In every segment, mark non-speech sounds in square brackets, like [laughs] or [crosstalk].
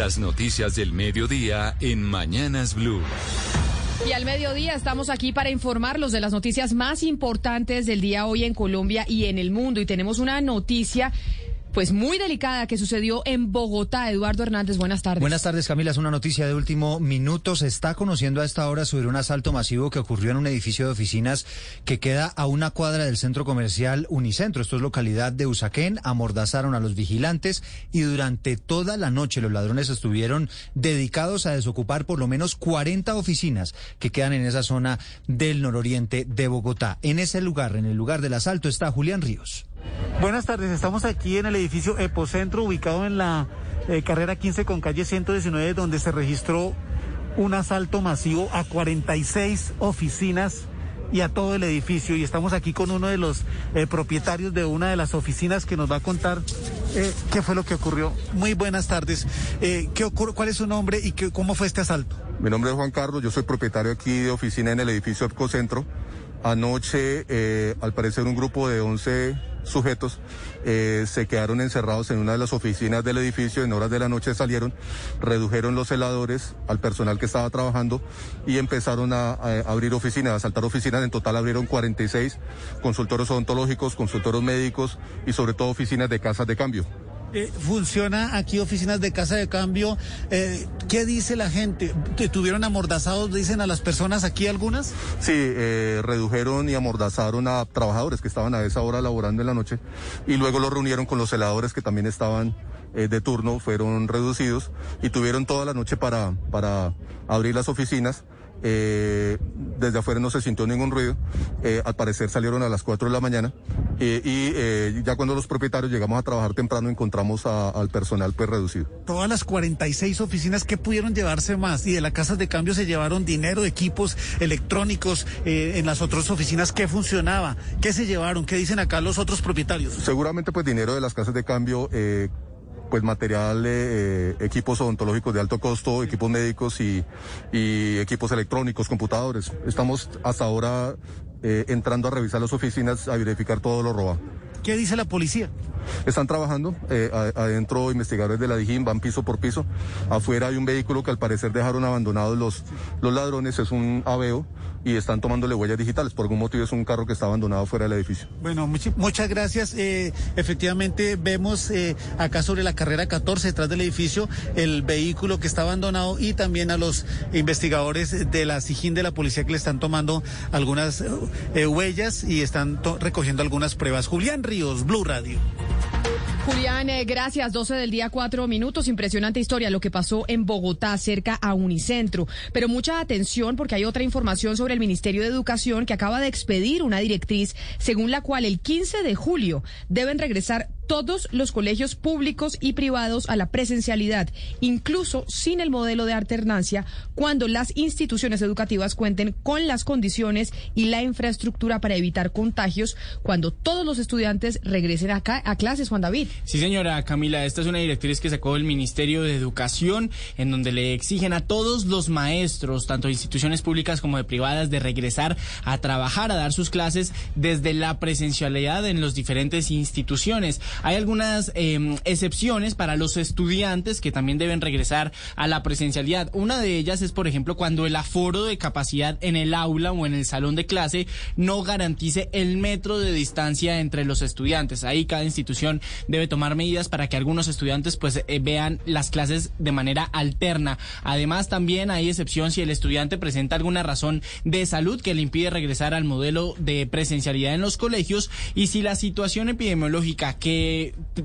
Las noticias del mediodía en Mañanas Blue. Y al mediodía estamos aquí para informarlos de las noticias más importantes del día hoy en Colombia y en el mundo. Y tenemos una noticia pues muy delicada que sucedió en Bogotá. Eduardo Hernández, buenas tardes. Buenas tardes, Camila. Es una noticia de último minuto. Se está conociendo a esta hora sobre un asalto masivo que ocurrió en un edificio de oficinas que queda a una cuadra del centro comercial Unicentro. Esto es localidad de Usaquén. Amordazaron a los vigilantes y durante toda la noche los ladrones estuvieron dedicados a desocupar por lo menos 40 oficinas que quedan en esa zona del nororiente de Bogotá. En ese lugar, en el lugar del asalto, está Julián Ríos. Buenas tardes, estamos aquí en el edificio Epocentro, ubicado en la eh, carrera 15 con calle 119, donde se registró un asalto masivo a 46 oficinas y a todo el edificio. Y estamos aquí con uno de los eh, propietarios de una de las oficinas que nos va a contar eh, qué fue lo que ocurrió. Muy buenas tardes. ¿qué ¿Cuál es su nombre y qué, cómo fue este asalto? Mi nombre es Juan Carlos, yo soy propietario aquí de oficina en el edificio Epocentro. Anoche, al parecer, un grupo de 11 sujetos eh, se quedaron encerrados en una de las oficinas del edificio, en horas de la noche salieron, redujeron los celadores al personal que estaba trabajando y empezaron a, abrir oficinas, a saltar oficinas. En total abrieron 46 consultorios odontológicos, consultorios médicos y sobre todo oficinas de casas de cambio. Eh, funciona aquí oficinas de casa de cambio. Eh, ¿Qué dice la gente? ¿Tuvieron amordazados, dicen a las personas aquí algunas? Sí, eh, redujeron y amordazaron a trabajadores que estaban a esa hora laborando en la noche y luego los reunieron con los celadores que también estaban de turno, fueron reducidos y tuvieron toda la noche para, para abrir las oficinas. Eh, desde afuera no se sintió ningún ruido. Eh, al parecer salieron a las 4 de la mañana eh, y ya cuando los propietarios llegamos a trabajar temprano encontramos al personal pues reducido. Todas las 46 oficinas que pudieron llevarse más y de las casas de cambio se llevaron dinero, equipos electrónicos en las otras oficinas. ¿Qué funcionaba? ¿Qué se llevaron? ¿Qué dicen acá los otros propietarios? Seguramente pues dinero de las casas de cambio pues material, eh, equipos odontológicos de alto costo, equipos médicos y, y equipos electrónicos, computadores. Estamos hasta ahora eh, entrando a revisar las oficinas, a verificar todo lo robado. ¿Qué dice la policía? Están trabajando, eh, adentro investigadores de la DIJÍN van piso por piso. Afuera hay un vehículo que al parecer dejaron abandonados los, los ladrones, es un aveo y están tomándole huellas digitales. Por algún motivo es un carro que está abandonado fuera del edificio. Bueno, muchas gracias. Eh, efectivamente vemos eh, acá sobre la carrera 14, detrás del edificio, el vehículo que está abandonado y también a los investigadores de la SIGIN de la policía que le están tomando algunas eh, huellas y están recogiendo algunas pruebas. Julián Ríos, Blue Radio. Julián, eh, gracias. 12 del día, cuatro minutos. Impresionante historia lo que pasó en Bogotá, cerca a Unicentro. Pero mucha atención porque hay otra información sobre el Ministerio de Educación que acaba de expedir una directriz según la cual el 15 de julio deben regresar todos los colegios públicos y privados a la presencialidad, incluso sin el modelo de alternancia, cuando las instituciones educativas cuenten con las condiciones y la infraestructura para evitar contagios, cuando todos los estudiantes regresen acá a clases, Juan David. Sí, señora Camila, esta es una directriz que sacó el Ministerio de Educación, en donde le exigen a todos los maestros, tanto de instituciones públicas como de privadas, de regresar a trabajar, a dar sus clases desde la presencialidad en las diferentes instituciones. Hay algunas em, excepciones para los estudiantes que también deben regresar a la presencialidad. Una de ellas es, por ejemplo, cuando el aforo de capacidad en el aula o en el salón de clase no garantice el metro de distancia entre los estudiantes. Ahí cada institución debe tomar medidas para que algunos estudiantes pues eh, vean las clases de manera alterna. Además, también hay excepción si el estudiante presenta alguna razón de salud que le impide regresar al modelo de presencialidad en los colegios y si la situación epidemiológica que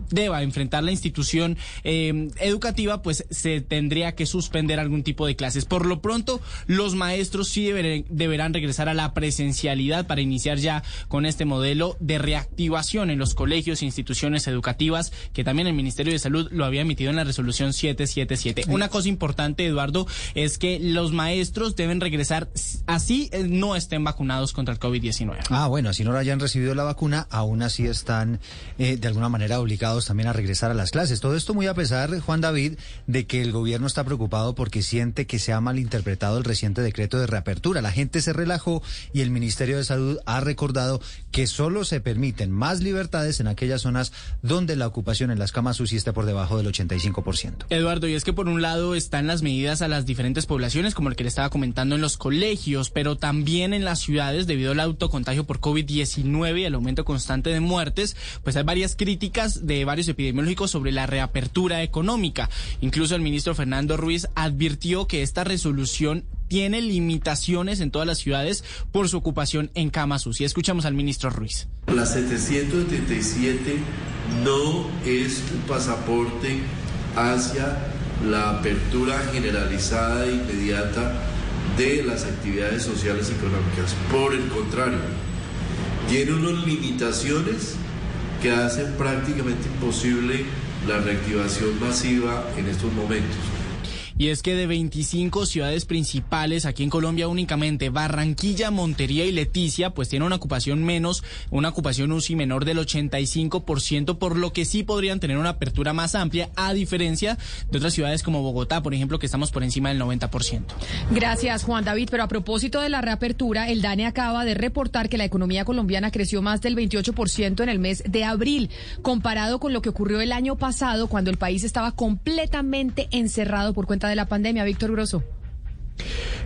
deba enfrentar la institución eh, educativa, pues se tendría que suspender algún tipo de clases. Por lo pronto, los maestros sí deberán regresar a la presencialidad para iniciar ya con este modelo de reactivación en los colegios e instituciones educativas, que también el Ministerio de Salud lo había emitido en la resolución 777. Una cosa importante, Eduardo, es que los maestros deben regresar así eh, no estén vacunados contra el COVID-19. Ah, bueno, si no hayan recibido la vacuna, aún así están eh, de alguna manera manera obligados también a regresar a las clases. Todo esto muy a pesar, Juan David, de que el gobierno está preocupado porque siente que se ha malinterpretado el reciente decreto de reapertura. La gente se relajó y el Ministerio de Salud ha recordado que solo se permiten más libertades en aquellas zonas donde la ocupación en las camas UCI por debajo del 85%. Eduardo, y es que por un lado están las medidas a las diferentes poblaciones, como el que le estaba comentando en los colegios, pero también en las ciudades debido al autocontagio por COVID-19 y el aumento constante de muertes, pues hay varias críticas de varios epidemiológicos sobre la reapertura económica. Incluso el ministro Fernando Ruiz advirtió que esta resolución tiene limitaciones en todas las ciudades por su ocupación en camas UCI. Escuchamos al ministro Ruiz. La 777 no es un pasaporte hacia la apertura generalizada e inmediata de las actividades sociales y económicas. Por el contrario, tiene unas limitaciones que hacen prácticamente imposible la reactivación masiva en estos momentos. Y es que de 25 ciudades principales aquí en Colombia únicamente Barranquilla, Montería y Leticia pues tienen una ocupación menos, una ocupación UCI menor del 85%, por lo que sí podrían tener una apertura más amplia a diferencia de otras ciudades como Bogotá, por ejemplo, que estamos por encima del 90%. Gracias, Juan David. Pero a propósito de la reapertura, el DANE acaba de reportar que la economía colombiana creció más del 28% en el mes de abril, comparado con lo que ocurrió el año pasado cuando el país estaba completamente encerrado por cuenta de la pandemia. Víctor Grosso.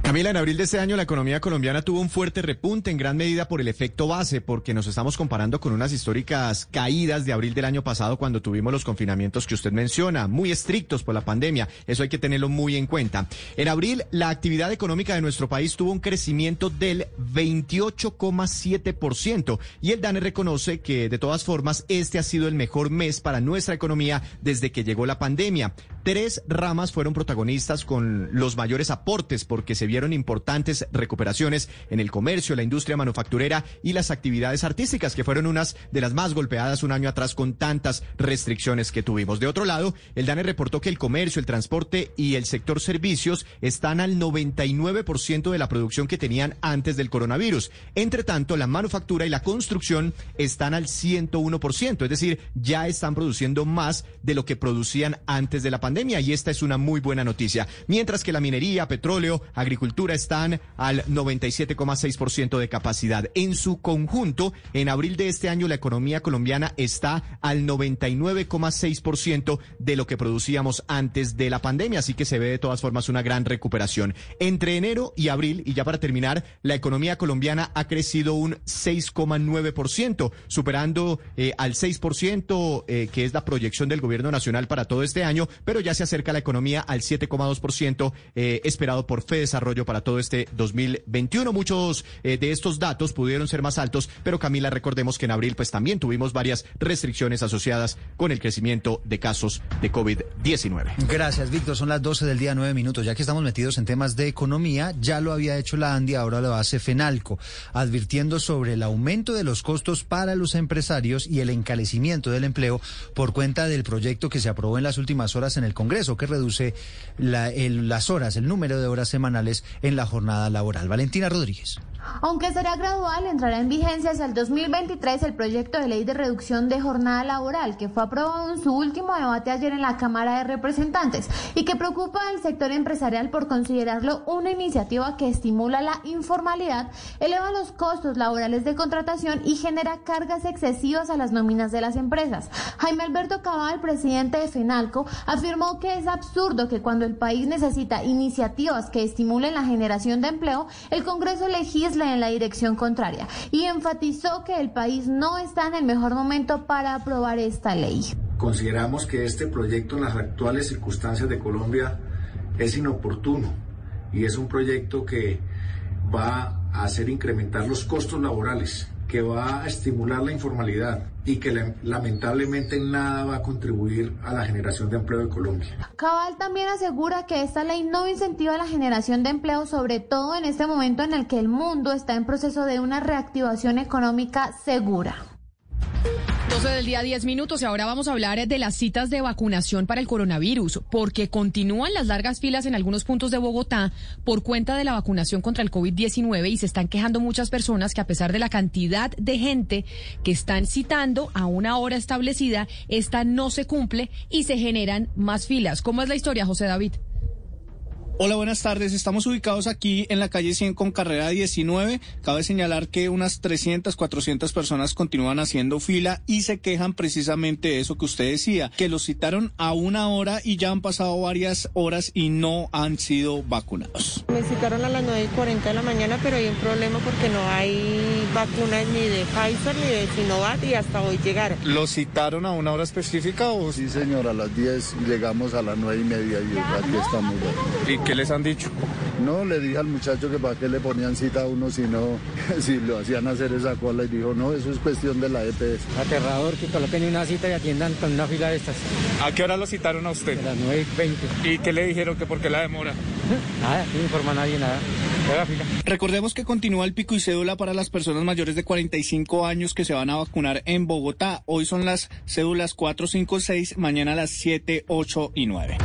Camila, en abril de este año la economía colombiana tuvo un fuerte repunte en gran medida por el efecto base, porque nos estamos comparando con unas históricas caídas de abril del año pasado cuando tuvimos los confinamientos que usted menciona, muy estrictos por la pandemia. Eso hay que tenerlo muy en cuenta. En abril, la actividad económica de nuestro país tuvo un crecimiento del 28,7% y el DANE reconoce que de todas formas este ha sido el mejor mes para nuestra economía desde que llegó la pandemia. Tres ramas fueron protagonistas con los mayores aportes porque se vieron importantes recuperaciones en el comercio, la industria manufacturera y las actividades artísticas, que fueron unas de las más golpeadas un año atrás con tantas restricciones que tuvimos. De otro lado, el DANE reportó que el comercio, el transporte y el sector servicios están al 99% de la producción que tenían antes del coronavirus. Entre tanto, la manufactura y la construcción están al 101%, es decir, ya están produciendo más de lo que producían antes de la pandemia y esta es una muy buena noticia. Mientras que la minería, petróleo, agricultura están al 97,6% de capacidad. En su conjunto, en abril de este año la economía colombiana está al 99,6% de lo que producíamos antes de la pandemia, así que se ve de todas formas una gran recuperación. Entre enero y abril, y ya para terminar, la economía colombiana ha crecido un 6,9%, superando eh, al 6%, eh, que es la proyección del gobierno nacional para todo este año, pero ya se acerca la economía al 7,2% eh, esperado por Fede desarrollo para todo este 2021. Muchos eh, de estos datos pudieron ser más altos, pero Camila, recordemos que en abril pues también tuvimos varias restricciones asociadas con el crecimiento de casos de COVID-19. Gracias, Víctor. Son las 12 del día, 9 minutos. Ya que estamos metidos en temas de economía, ya lo había hecho la ANDI, ahora lo hace FENALCO, advirtiendo sobre el aumento de los costos para los empresarios y el encalecimiento del empleo por cuenta del proyecto que se aprobó en las últimas horas en el Congreso, que reduce las horas, el número de horas semanales en la jornada laboral. Valentina Rodríguez. Aunque será gradual, entrará en vigencia hasta el 2023 el proyecto de ley de reducción de jornada laboral que fue aprobado en su último debate ayer en la Cámara de Representantes y que preocupa al sector empresarial por considerarlo una iniciativa que estimula la informalidad, eleva los costos laborales de contratación y genera cargas excesivas a las nóminas de las empresas. Jaime Alberto Cabal, presidente de FENALCO, afirmó que es absurdo que cuando el país necesita iniciativas que estimulen la generación de empleo, el Congreso en la dirección contraria y enfatizó que el país no está en el mejor momento para aprobar esta ley. Consideramos que este proyecto en las actuales circunstancias de Colombia es inoportuno y es un proyecto que va a hacer incrementar los costos laborales que va a estimular la informalidad y que lamentablemente nada va a contribuir a la generación de empleo de Colombia. Cabal también asegura que esta ley no incentiva la generación de empleo, sobre todo en este momento en el que el mundo está en proceso de una reactivación económica segura. 12 del día, 10 minutos y ahora vamos a hablar de las citas de vacunación para el coronavirus, porque continúan las largas filas en algunos puntos de Bogotá por cuenta de la vacunación contra el COVID-19 y se están quejando muchas personas que a pesar de la cantidad de gente que están citando a una hora establecida, esta no se cumple y se generan más filas. ¿Cómo es la historia, José David? Hola, buenas tardes. Estamos ubicados aquí en la calle 100 con carrera 19. Cabe señalar que unas 300, 400 personas continúan haciendo fila y se quejan precisamente de eso que usted decía, que los citaron a una hora y ya han pasado varias horas y no han sido vacunados. Me citaron a las 9 y 40 de la mañana, pero hay un problema porque no hay vacunas ni de Pfizer ni de Sinovac y hasta hoy llegaron. ¿Los citaron a una hora específica o...? Sí, señor, a las 10 llegamos a las 9 y media y aquí estamos. ¿Y ¿Qué les han dicho? No, le dije al muchacho que para qué le ponían cita a uno si no, [laughs] si lo hacían hacer esa cola y dijo, no, eso es cuestión de la EPS. Aterrador que coloquen una cita y atiendan con una fila de estas. ¿A qué hora lo citaron a usted? A las 9 y 20. ¿Y qué le dijeron que por qué la demora? [laughs] Nada, no informa a nadie nada. Fila. Recordemos que continúa el pico y cédula para las personas mayores de 45 años que se van a vacunar en Bogotá. Hoy son las cédulas 4, 5, 6, mañana las 7, 8 y 9.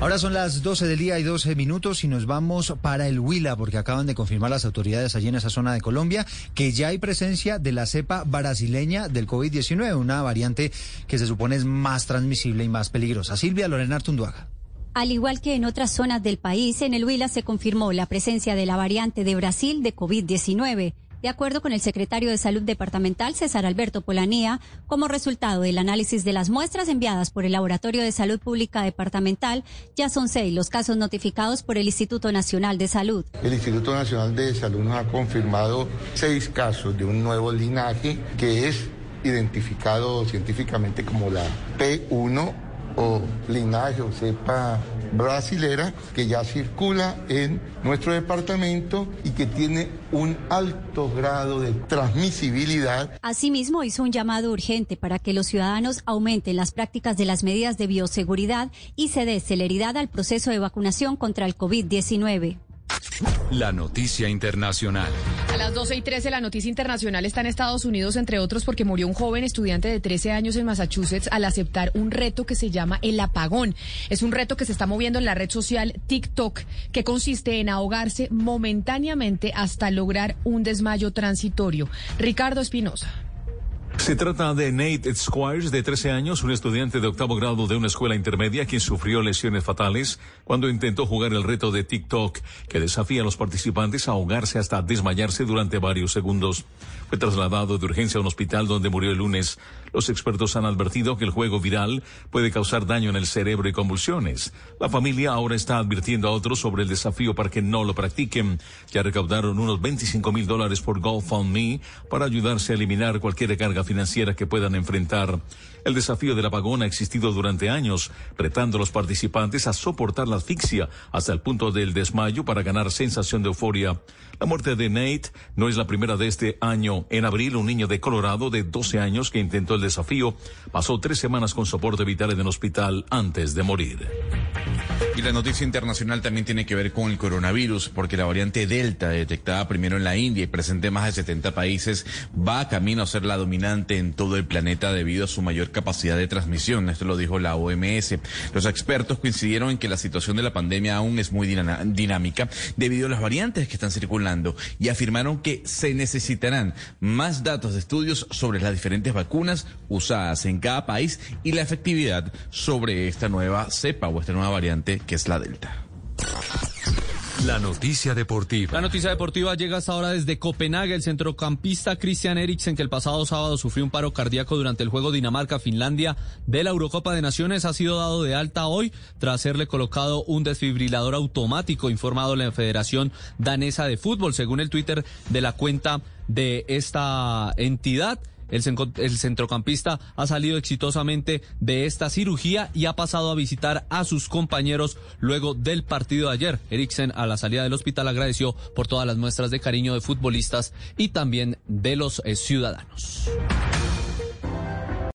Ahora son las 12 del día y 12 minutos y nos vamos para el Huila porque acaban de confirmar las autoridades allí en esa zona de Colombia que ya hay presencia de la cepa brasileña del COVID-19, una variante que se supone es más transmisible y más peligrosa. Silvia Lorena Artunduaga. Al igual que en otras zonas del país, en el Huila se confirmó la presencia de la variante de Brasil de COVID-19. De acuerdo con el secretario de Salud Departamental, César Alberto Polanía, como resultado del análisis de las muestras enviadas por el Laboratorio de Salud Pública Departamental, ya son seis los casos notificados por el Instituto Nacional de Salud. El Instituto Nacional de Salud nos ha confirmado seis casos de un nuevo linaje que es identificado científicamente como la P1 o linaje o cepa brasilera que ya circula en nuestro departamento y que tiene un alto grado de transmisibilidad. Asimismo, hizo un llamado urgente para que los ciudadanos aumenten las prácticas de las medidas de bioseguridad y se dé celeridad al proceso de vacunación contra el COVID-19. La noticia internacional. A las 12 y 13 la noticia internacional está en Estados Unidos, entre otros, porque murió un joven estudiante de 13 años en Massachusetts al aceptar un reto que se llama el apagón. Es un reto que se está moviendo en la red social TikTok, que consiste en ahogarse momentáneamente hasta lograr un desmayo transitorio. Ricardo Espinosa. Se trata de Nate Squires, de 13 años, un estudiante de octavo grado de una escuela intermedia quien sufrió lesiones fatales cuando intentó jugar el reto de TikTok, que desafía a los participantes a ahogarse hasta desmayarse durante varios segundos. Fue trasladado de urgencia a un hospital donde murió el lunes. Los expertos han advertido que el juego viral puede causar daño en el cerebro y convulsiones. La familia ahora está advirtiendo a otros sobre el desafío para que no lo practiquen. Ya recaudaron unos 25 mil dólares por GoFundMe para ayudarse a eliminar cualquier carga financiera que puedan enfrentar. El desafío del apagón ha existido durante años, retando a los participantes a soportar la asfixia hasta el punto del desmayo para ganar sensación de euforia. La muerte de Nate no es la primera de este año. En abril, un niño de Colorado de 12 años que intentó el desafío pasó tres semanas con soporte vital en el hospital antes de morir. Y la noticia internacional también tiene que ver con el coronavirus, porque la variante Delta, detectada primero en la India y presente en más de 70 países, va camino a ser la dominante en todo el planeta debido a su mayor capacidad de transmisión. Esto lo dijo la OMS. Los expertos coincidieron en que la situación de la pandemia aún es muy dinámica debido a las variantes que están circulando y afirmaron que se necesitarán más datos de estudios sobre las diferentes vacunas usadas en cada país y la efectividad sobre esta nueva cepa o esta nueva variante que es la Delta. La noticia deportiva. La noticia deportiva llega hasta ahora desde Copenhague. El centrocampista Christian Eriksen, que el pasado sábado sufrió un paro cardíaco durante el juego Dinamarca-Finlandia de la Eurocopa de Naciones, ha sido dado de alta hoy tras serle colocado un desfibrilador automático, informado la Federación Danesa de Fútbol, según el Twitter de la cuenta de esta entidad. El, centrocampista ha salido exitosamente de esta cirugía y ha pasado a visitar a sus compañeros luego del partido de ayer. Eriksen a la salida del hospital agradeció por todas las muestras de cariño de futbolistas y también de los eh, ciudadanos.